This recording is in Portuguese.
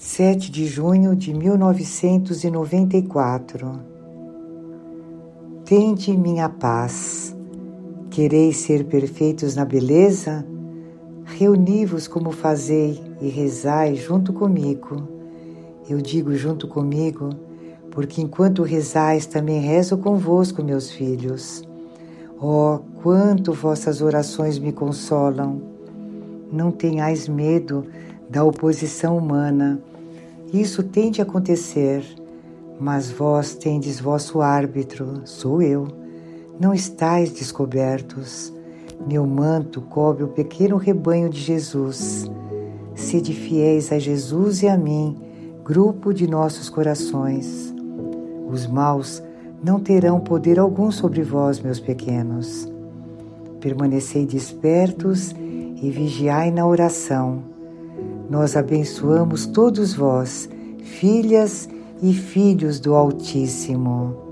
7 de junho de 1994. Tende minha paz. Quereis ser perfeitos na beleza? Reuni-vos como fazei e rezai junto comigo. Eu digo junto comigo, porque enquanto rezais também rezo convosco, meus filhos. Oh, quanto vossas orações me consolam! Não tenhais medo da oposição humana. Isso tem de acontecer, mas vós tendes vosso árbitro, sou eu. Não estáis descobertos. Meu manto cobre o pequeno rebanho de Jesus. Sede fiéis a Jesus e a mim, grupo de nossos corações. Os maus não terão poder algum sobre vós, meus pequenos. Permanecei despertos e vigiai na oração. Nós abençoamos todos vós, filhas e filhos do Altíssimo.